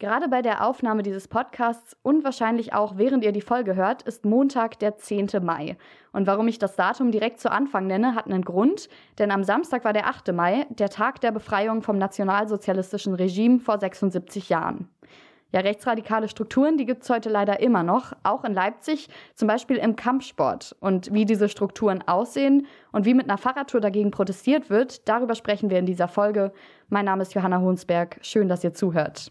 Gerade bei der Aufnahme dieses Podcasts und wahrscheinlich auch während ihr die Folge hört, ist Montag, der 10. Mai. Und warum ich das Datum direkt zu Anfang nenne, hat einen Grund, denn am Samstag war der 8. Mai, der Tag der Befreiung vom nationalsozialistischen Regime vor 76 Jahren. Ja, rechtsradikale Strukturen, die gibt es heute leider immer noch, auch in Leipzig, zum Beispiel im Kampfsport. Und wie diese Strukturen aussehen und wie mit einer Fahrradtour dagegen protestiert wird, darüber sprechen wir in dieser Folge. Mein Name ist Johanna Hohnsberg. Schön, dass ihr zuhört.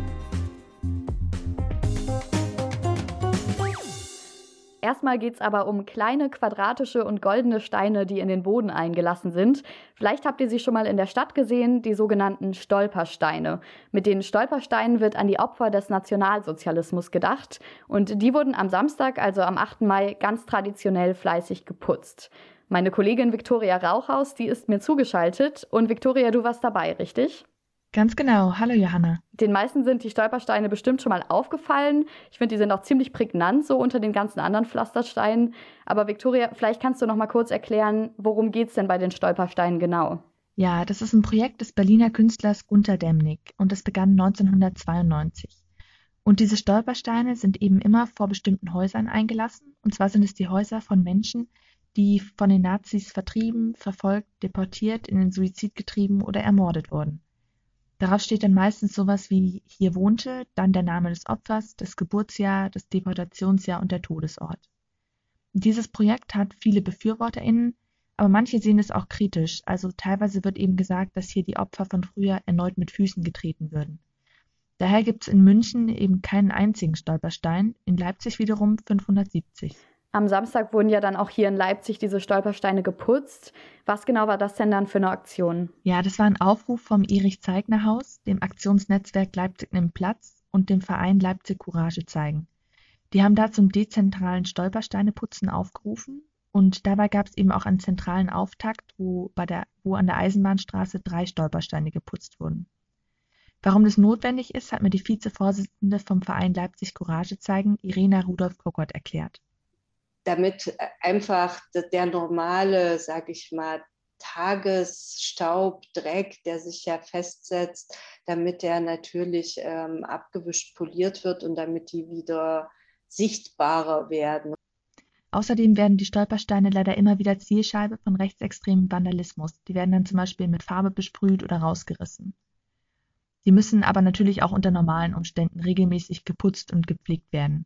Erstmal geht es aber um kleine quadratische und goldene Steine, die in den Boden eingelassen sind. Vielleicht habt ihr sie schon mal in der Stadt gesehen, die sogenannten Stolpersteine. Mit den Stolpersteinen wird an die Opfer des Nationalsozialismus gedacht. Und die wurden am Samstag, also am 8. Mai, ganz traditionell fleißig geputzt. Meine Kollegin Viktoria Rauchhaus, die ist mir zugeschaltet. Und Viktoria, du warst dabei, richtig? Ganz genau. Hallo Johanna. Den meisten sind die Stolpersteine bestimmt schon mal aufgefallen. Ich finde, die sind auch ziemlich prägnant so unter den ganzen anderen Pflastersteinen. Aber Viktoria, vielleicht kannst du noch mal kurz erklären, worum geht es denn bei den Stolpersteinen genau? Ja, das ist ein Projekt des Berliner Künstlers Gunter Demnig und das begann 1992. Und diese Stolpersteine sind eben immer vor bestimmten Häusern eingelassen. Und zwar sind es die Häuser von Menschen, die von den Nazis vertrieben, verfolgt, deportiert, in den Suizid getrieben oder ermordet wurden. Darauf steht dann meistens sowas wie hier wohnte, dann der Name des Opfers, das Geburtsjahr, das Deportationsjahr und der Todesort. Dieses Projekt hat viele BefürworterInnen, aber manche sehen es auch kritisch. Also teilweise wird eben gesagt, dass hier die Opfer von früher erneut mit Füßen getreten würden. Daher gibt es in München eben keinen einzigen Stolperstein, in Leipzig wiederum 570. Am Samstag wurden ja dann auch hier in Leipzig diese Stolpersteine geputzt. Was genau war das denn dann für eine Aktion? Ja, das war ein Aufruf vom Erich-Zeigner-Haus, dem Aktionsnetzwerk Leipzig nimmt Platz und dem Verein Leipzig Courage zeigen. Die haben da zum dezentralen Stolpersteineputzen aufgerufen und dabei gab es eben auch einen zentralen Auftakt, wo, bei der, wo an der Eisenbahnstraße drei Stolpersteine geputzt wurden. Warum das notwendig ist, hat mir die Vizevorsitzende vom Verein Leipzig Courage zeigen, Irena Rudolf-Kokott, erklärt damit einfach der normale, sage ich mal, Tagesstaub, Dreck, der sich ja festsetzt, damit der natürlich ähm, abgewischt, poliert wird und damit die wieder sichtbarer werden. Außerdem werden die Stolpersteine leider immer wieder Zielscheibe von rechtsextremem Vandalismus. Die werden dann zum Beispiel mit Farbe besprüht oder rausgerissen. Sie müssen aber natürlich auch unter normalen Umständen regelmäßig geputzt und gepflegt werden.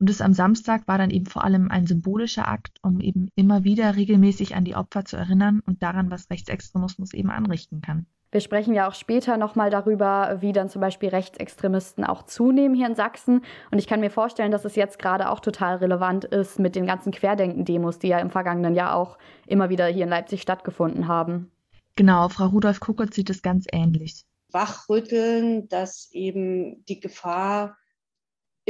Und das am Samstag war dann eben vor allem ein symbolischer Akt, um eben immer wieder regelmäßig an die Opfer zu erinnern und daran, was Rechtsextremismus eben anrichten kann. Wir sprechen ja auch später nochmal darüber, wie dann zum Beispiel Rechtsextremisten auch zunehmen hier in Sachsen. Und ich kann mir vorstellen, dass es jetzt gerade auch total relevant ist mit den ganzen Querdenken-Demos, die ja im vergangenen Jahr auch immer wieder hier in Leipzig stattgefunden haben. Genau, Frau Rudolf Kuckert sieht es ganz ähnlich. Wachrütteln, dass eben die Gefahr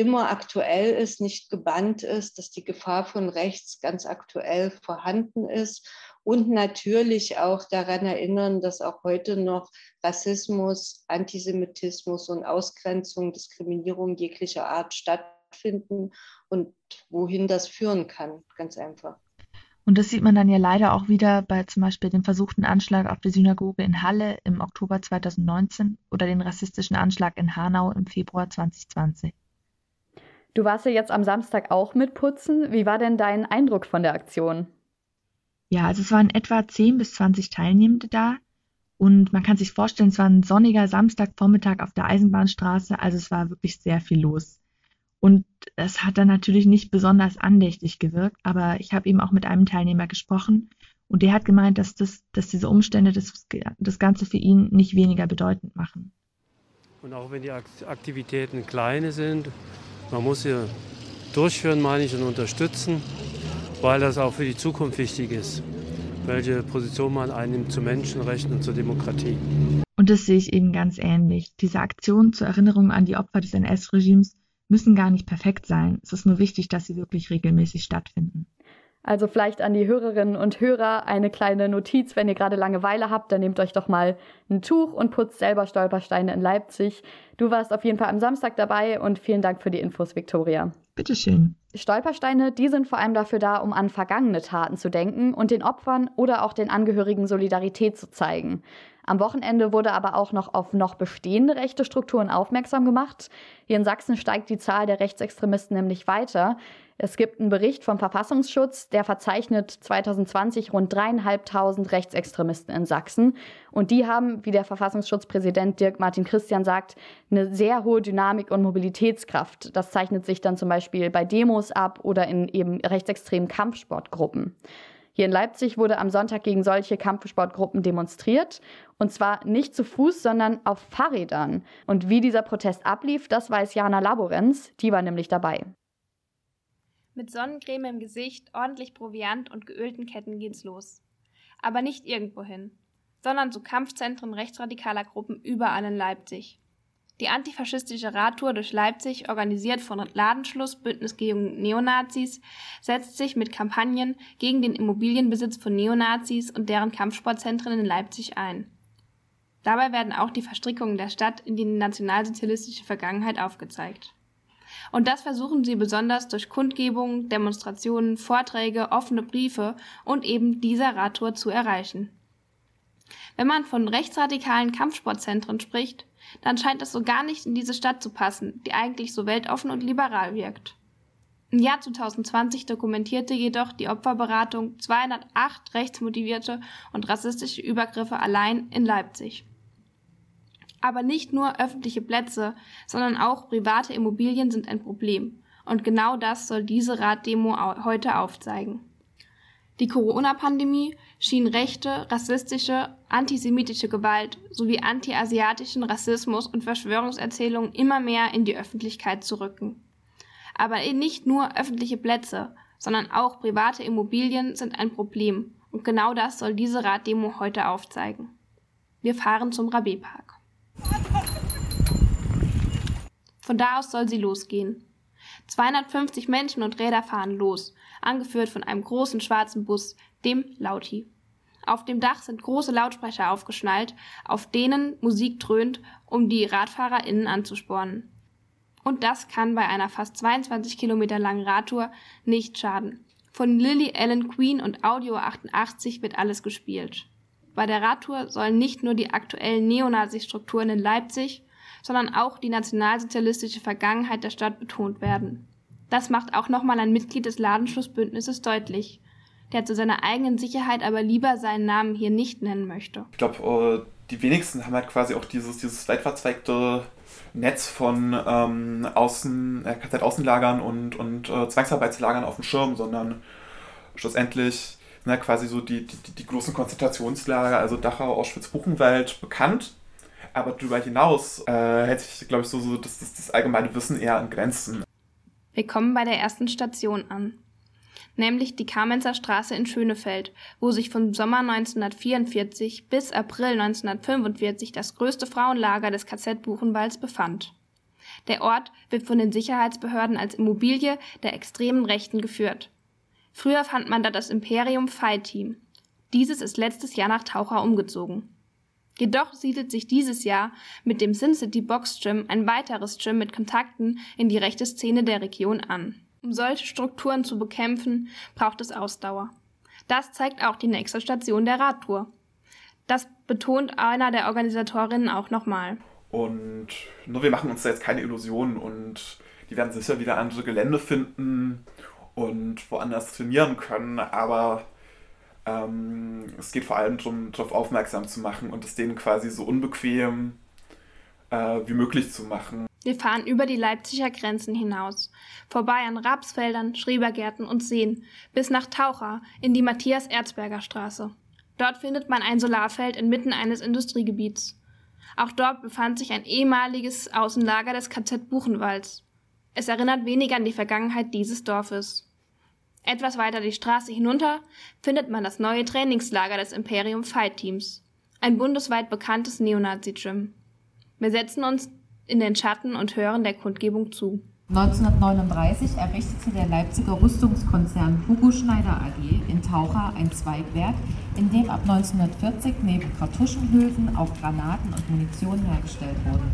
immer aktuell ist, nicht gebannt ist, dass die Gefahr von rechts ganz aktuell vorhanden ist und natürlich auch daran erinnern, dass auch heute noch Rassismus, Antisemitismus und Ausgrenzung, Diskriminierung jeglicher Art stattfinden und wohin das führen kann, ganz einfach. Und das sieht man dann ja leider auch wieder bei zum Beispiel dem versuchten Anschlag auf die Synagoge in Halle im Oktober 2019 oder den rassistischen Anschlag in Hanau im Februar 2020. Du warst ja jetzt am Samstag auch mitputzen. Wie war denn dein Eindruck von der Aktion? Ja, also es waren etwa 10 bis 20 Teilnehmende da. Und man kann sich vorstellen, es war ein sonniger Samstagvormittag auf der Eisenbahnstraße, also es war wirklich sehr viel los. Und es hat dann natürlich nicht besonders andächtig gewirkt, aber ich habe eben auch mit einem Teilnehmer gesprochen und der hat gemeint, dass, das, dass diese Umstände das, das Ganze für ihn nicht weniger bedeutend machen. Und auch wenn die Aktivitäten kleine sind man muss sie durchführen, meine ich, und unterstützen, weil das auch für die Zukunft wichtig ist, welche Position man einnimmt zu Menschenrechten und zur Demokratie. Und das sehe ich eben ganz ähnlich. Diese Aktionen zur Erinnerung an die Opfer des NS-Regimes müssen gar nicht perfekt sein. Es ist nur wichtig, dass sie wirklich regelmäßig stattfinden. Also vielleicht an die Hörerinnen und Hörer eine kleine Notiz, wenn ihr gerade Langeweile habt, dann nehmt euch doch mal ein Tuch und putzt selber Stolpersteine in Leipzig. Du warst auf jeden Fall am Samstag dabei und vielen Dank für die Infos, Viktoria. Bitteschön. Stolpersteine, die sind vor allem dafür da, um an vergangene Taten zu denken und den Opfern oder auch den Angehörigen Solidarität zu zeigen. Am Wochenende wurde aber auch noch auf noch bestehende rechte Strukturen aufmerksam gemacht. Hier in Sachsen steigt die Zahl der Rechtsextremisten nämlich weiter. Es gibt einen Bericht vom Verfassungsschutz, der verzeichnet 2020 rund dreieinhalbtausend Rechtsextremisten in Sachsen. Und die haben, wie der Verfassungsschutzpräsident Dirk Martin Christian sagt, eine sehr hohe Dynamik und Mobilitätskraft. Das zeichnet sich dann zum Beispiel bei Demos ab oder in eben rechtsextremen Kampfsportgruppen. Hier in Leipzig wurde am Sonntag gegen solche Kampfsportgruppen demonstriert. Und zwar nicht zu Fuß, sondern auf Fahrrädern. Und wie dieser Protest ablief, das weiß Jana Laborenz. Die war nämlich dabei. Mit Sonnencreme im Gesicht, ordentlich Proviant und geölten Ketten geht's los. Aber nicht irgendwohin, sondern zu Kampfzentren rechtsradikaler Gruppen überall in Leipzig. Die antifaschistische Radtour durch Leipzig, organisiert von Ladenschluss Bündnis gegen Neonazis, setzt sich mit Kampagnen gegen den Immobilienbesitz von Neonazis und deren Kampfsportzentren in Leipzig ein. Dabei werden auch die Verstrickungen der Stadt in die nationalsozialistische Vergangenheit aufgezeigt. Und das versuchen sie besonders durch Kundgebungen, Demonstrationen, Vorträge, offene Briefe und eben dieser Radtour zu erreichen. Wenn man von rechtsradikalen Kampfsportzentren spricht, dann scheint es so gar nicht in diese Stadt zu passen, die eigentlich so weltoffen und liberal wirkt. Im Jahr 2020 dokumentierte jedoch die Opferberatung 208 rechtsmotivierte und rassistische Übergriffe allein in Leipzig. Aber nicht nur öffentliche Plätze, sondern auch private Immobilien sind ein Problem. Und genau das soll diese Raddemo heute aufzeigen. Die Corona-Pandemie schien rechte, rassistische, antisemitische Gewalt sowie antiasiatischen Rassismus und Verschwörungserzählungen immer mehr in die Öffentlichkeit zu rücken. Aber nicht nur öffentliche Plätze, sondern auch private Immobilien sind ein Problem. Und genau das soll diese Raddemo heute aufzeigen. Wir fahren zum Rabé-Park. Von da aus soll sie losgehen. 250 Menschen und Räder fahren los, angeführt von einem großen schwarzen Bus, dem Lauti. Auf dem Dach sind große Lautsprecher aufgeschnallt, auf denen Musik dröhnt, um die RadfahrerInnen anzuspornen. Und das kann bei einer fast 22 Kilometer langen Radtour nicht schaden. Von Lily Allen Queen und Audio 88 wird alles gespielt. Bei der Radtour sollen nicht nur die aktuellen Neonazi-Strukturen in Leipzig, sondern auch die nationalsozialistische Vergangenheit der Stadt betont werden. Das macht auch nochmal ein Mitglied des Ladenschlussbündnisses deutlich, der zu seiner eigenen Sicherheit aber lieber seinen Namen hier nicht nennen möchte. Ich glaube, äh, die wenigsten haben halt quasi auch dieses, dieses weit Netz von ähm, Außen, äh, KZ-Außenlagern und, und äh, Zwangsarbeitslagern auf dem Schirm, sondern schlussendlich ne, quasi so die, die, die großen Konzentrationslager, also Dachau, Auschwitz, Buchenwald bekannt. Aber darüber hinaus äh, hält sich, glaube ich, so, so das, das, das allgemeine Wissen eher an Grenzen. Wir kommen bei der ersten Station an, nämlich die Kamenzer Straße in Schönefeld, wo sich von Sommer 1944 bis April 1945 das größte Frauenlager des KZ Buchenwalds befand. Der Ort wird von den Sicherheitsbehörden als Immobilie der extremen Rechten geführt. Früher fand man da das Imperium Fight Team. Dieses ist letztes Jahr nach Taucher umgezogen. Jedoch siedelt sich dieses Jahr mit dem Sin City Box Gym ein weiteres Gym mit Kontakten in die rechte Szene der Region an. Um solche Strukturen zu bekämpfen, braucht es Ausdauer. Das zeigt auch die nächste Station der Radtour. Das betont einer der Organisatorinnen auch nochmal. Und nur wir machen uns da jetzt keine Illusionen und die werden sicher wieder andere Gelände finden und woanders trainieren können, aber ähm, es geht vor allem darum, darauf aufmerksam zu machen und es denen quasi so unbequem äh, wie möglich zu machen. Wir fahren über die Leipziger Grenzen hinaus, vorbei an Rapsfeldern, Schrebergärten und Seen, bis nach Taucher in die Matthias-Erzberger Straße. Dort findet man ein Solarfeld inmitten eines Industriegebiets. Auch dort befand sich ein ehemaliges Außenlager des KZ Buchenwalds. Es erinnert wenig an die Vergangenheit dieses Dorfes. Etwas weiter die Straße hinunter findet man das neue Trainingslager des Imperium Fight Teams, ein bundesweit bekanntes Neonazi-Gym. Wir setzen uns in den Schatten und hören der Kundgebung zu. 1939 errichtete der Leipziger Rüstungskonzern Hugo Schneider AG in Taucher ein Zweigwerk, in dem ab 1940 neben Kartuschenhülsen auch Granaten und Munition hergestellt wurden.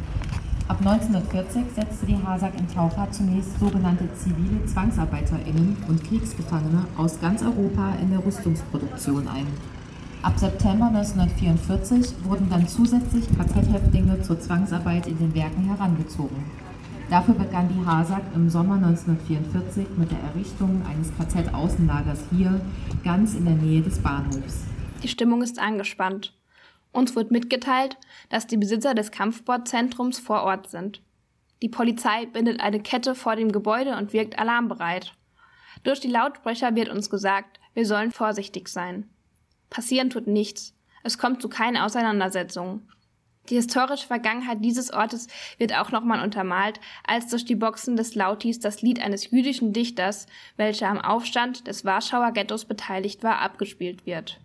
Ab 1940 setzte die Hasag in Taucher zunächst sogenannte zivile ZwangsarbeiterInnen und Kriegsgefangene aus ganz Europa in der Rüstungsproduktion ein. Ab September 1944 wurden dann zusätzlich KZ-Häftlinge zur Zwangsarbeit in den Werken herangezogen. Dafür begann die HASAG im Sommer 1944 mit der Errichtung eines KZ-Außenlagers hier, ganz in der Nähe des Bahnhofs. Die Stimmung ist angespannt. Uns wird mitgeteilt, dass die Besitzer des Kampfsportzentrums vor Ort sind. Die Polizei bindet eine Kette vor dem Gebäude und wirkt alarmbereit. Durch die Lautsprecher wird uns gesagt, wir sollen vorsichtig sein. Passieren tut nichts. Es kommt zu keinen Auseinandersetzungen. Die historische Vergangenheit dieses Ortes wird auch nochmal untermalt, als durch die Boxen des Lautis das Lied eines jüdischen Dichters, welcher am Aufstand des Warschauer Ghettos beteiligt war, abgespielt wird.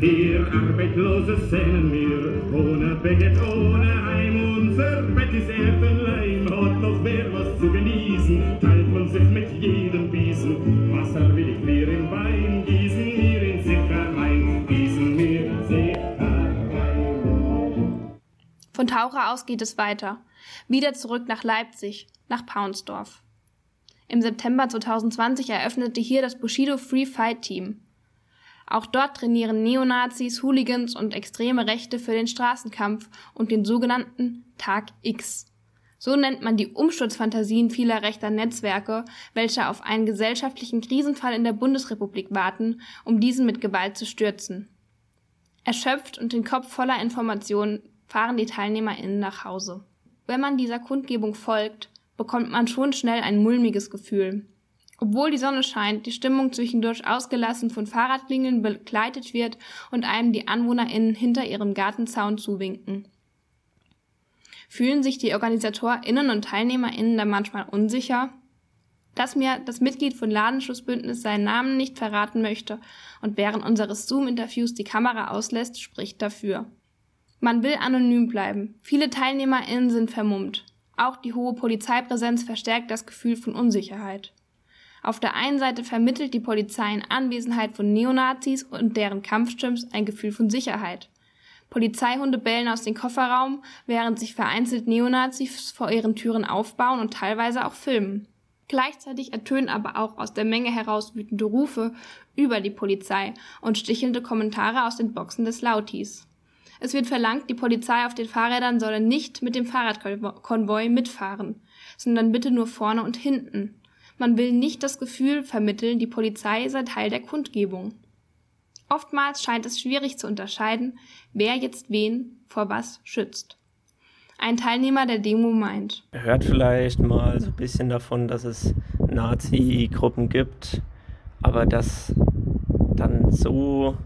Vier arbeitslose Szenen mir, ohne Bett, ohne Heim, unser Bett ist Erdenleim, hat noch wer was zu genießen, teilt man sich mit jedem Biesen, Wasser will ich mir im Wein gießen, mir in Sicher rein, gießen mir in Sicher rein. Von Taucher aus geht es weiter, wieder zurück nach Leipzig, nach Paunsdorf. Im September 2020 eröffnete hier das Bushido Free Fight Team. Auch dort trainieren Neonazis, Hooligans und extreme Rechte für den Straßenkampf und den sogenannten Tag X. So nennt man die Umsturzfantasien vieler rechter Netzwerke, welche auf einen gesellschaftlichen Krisenfall in der Bundesrepublik warten, um diesen mit Gewalt zu stürzen. Erschöpft und den Kopf voller Informationen fahren die TeilnehmerInnen nach Hause. Wenn man dieser Kundgebung folgt, bekommt man schon schnell ein mulmiges Gefühl. Obwohl die Sonne scheint, die Stimmung zwischendurch ausgelassen von Fahrradklingeln begleitet wird und einem die AnwohnerInnen hinter ihrem Gartenzaun zuwinken. Fühlen sich die OrganisatorInnen und TeilnehmerInnen da manchmal unsicher? Dass mir das Mitglied von Ladenschutzbündnis seinen Namen nicht verraten möchte und während unseres Zoom-Interviews die Kamera auslässt, spricht dafür. Man will anonym bleiben. Viele TeilnehmerInnen sind vermummt. Auch die hohe Polizeipräsenz verstärkt das Gefühl von Unsicherheit. Auf der einen Seite vermittelt die Polizei in Anwesenheit von Neonazis und deren Kampfstimms ein Gefühl von Sicherheit. Polizeihunde bellen aus dem Kofferraum, während sich vereinzelt Neonazis vor ihren Türen aufbauen und teilweise auch filmen. Gleichzeitig ertönen aber auch aus der Menge heraus wütende Rufe über die Polizei und stichelnde Kommentare aus den Boxen des Lautis. Es wird verlangt, die Polizei auf den Fahrrädern solle nicht mit dem Fahrradkonvoi mitfahren, sondern bitte nur vorne und hinten. Man will nicht das Gefühl vermitteln, die Polizei sei Teil der Kundgebung. Oftmals scheint es schwierig zu unterscheiden, wer jetzt wen vor was schützt. Ein Teilnehmer der Demo meint. Er hört vielleicht mal so ein bisschen davon, dass es Nazi-Gruppen gibt, aber dass dann so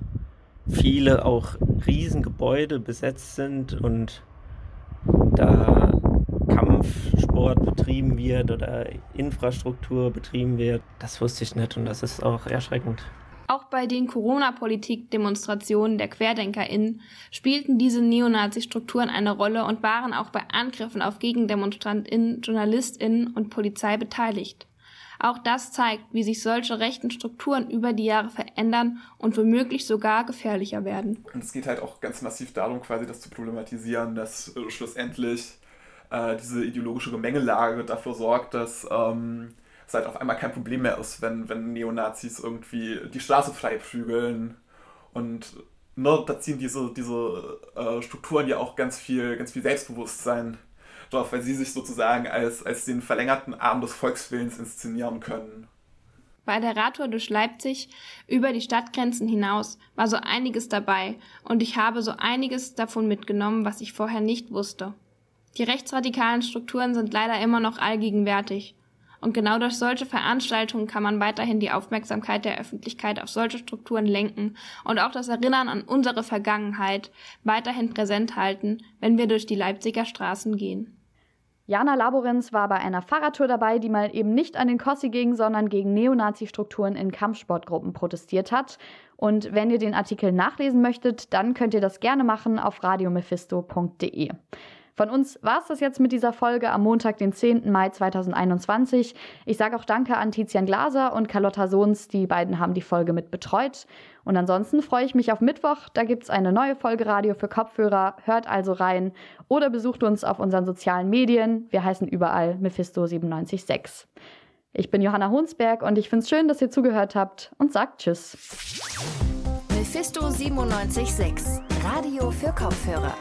viele auch Riesengebäude besetzt sind und da Kampfsport betrieben wird oder Infrastruktur betrieben wird, das wusste ich nicht und das ist auch erschreckend. Auch bei den Corona-Politik-Demonstrationen der QuerdenkerInnen spielten diese Neonazi-Strukturen eine Rolle und waren auch bei Angriffen auf GegendemonstrantInnen, JournalistInnen und Polizei beteiligt. Auch das zeigt, wie sich solche rechten Strukturen über die Jahre verändern und womöglich sogar gefährlicher werden. Und es geht halt auch ganz massiv darum, quasi das zu problematisieren, dass äh, schlussendlich äh, diese ideologische Gemengelage dafür sorgt, dass ähm, es halt auf einmal kein Problem mehr ist, wenn, wenn Neonazis irgendwie die Straße frei prügeln. Und ne, da ziehen diese, diese äh, Strukturen ja auch ganz viel, ganz viel Selbstbewusstsein drauf, weil sie sich sozusagen als, als den verlängerten Arm des Volkswillens inszenieren können. Bei der Radtour durch Leipzig über die Stadtgrenzen hinaus war so einiges dabei und ich habe so einiges davon mitgenommen, was ich vorher nicht wusste. Die rechtsradikalen Strukturen sind leider immer noch allgegenwärtig. Und genau durch solche Veranstaltungen kann man weiterhin die Aufmerksamkeit der Öffentlichkeit auf solche Strukturen lenken und auch das Erinnern an unsere Vergangenheit weiterhin präsent halten, wenn wir durch die Leipziger Straßen gehen. Jana Laborenz war bei einer Fahrradtour dabei, die mal eben nicht an den Kossi ging, sondern gegen Neonazi-Strukturen in Kampfsportgruppen protestiert hat. Und wenn ihr den Artikel nachlesen möchtet, dann könnt ihr das gerne machen auf radiomephisto.de. Von uns war es das jetzt mit dieser Folge am Montag, den 10. Mai 2021. Ich sage auch Danke an Tizian Glaser und Carlotta Sohns, die beiden haben die Folge mit betreut. Und ansonsten freue ich mich auf Mittwoch, da gibt es eine neue Folge Radio für Kopfhörer. Hört also rein oder besucht uns auf unseren sozialen Medien. Wir heißen überall Mephisto976. Ich bin Johanna Honsberg und ich finde es schön, dass ihr zugehört habt und sagt Tschüss. Mephisto 976, Radio für Kopfhörer.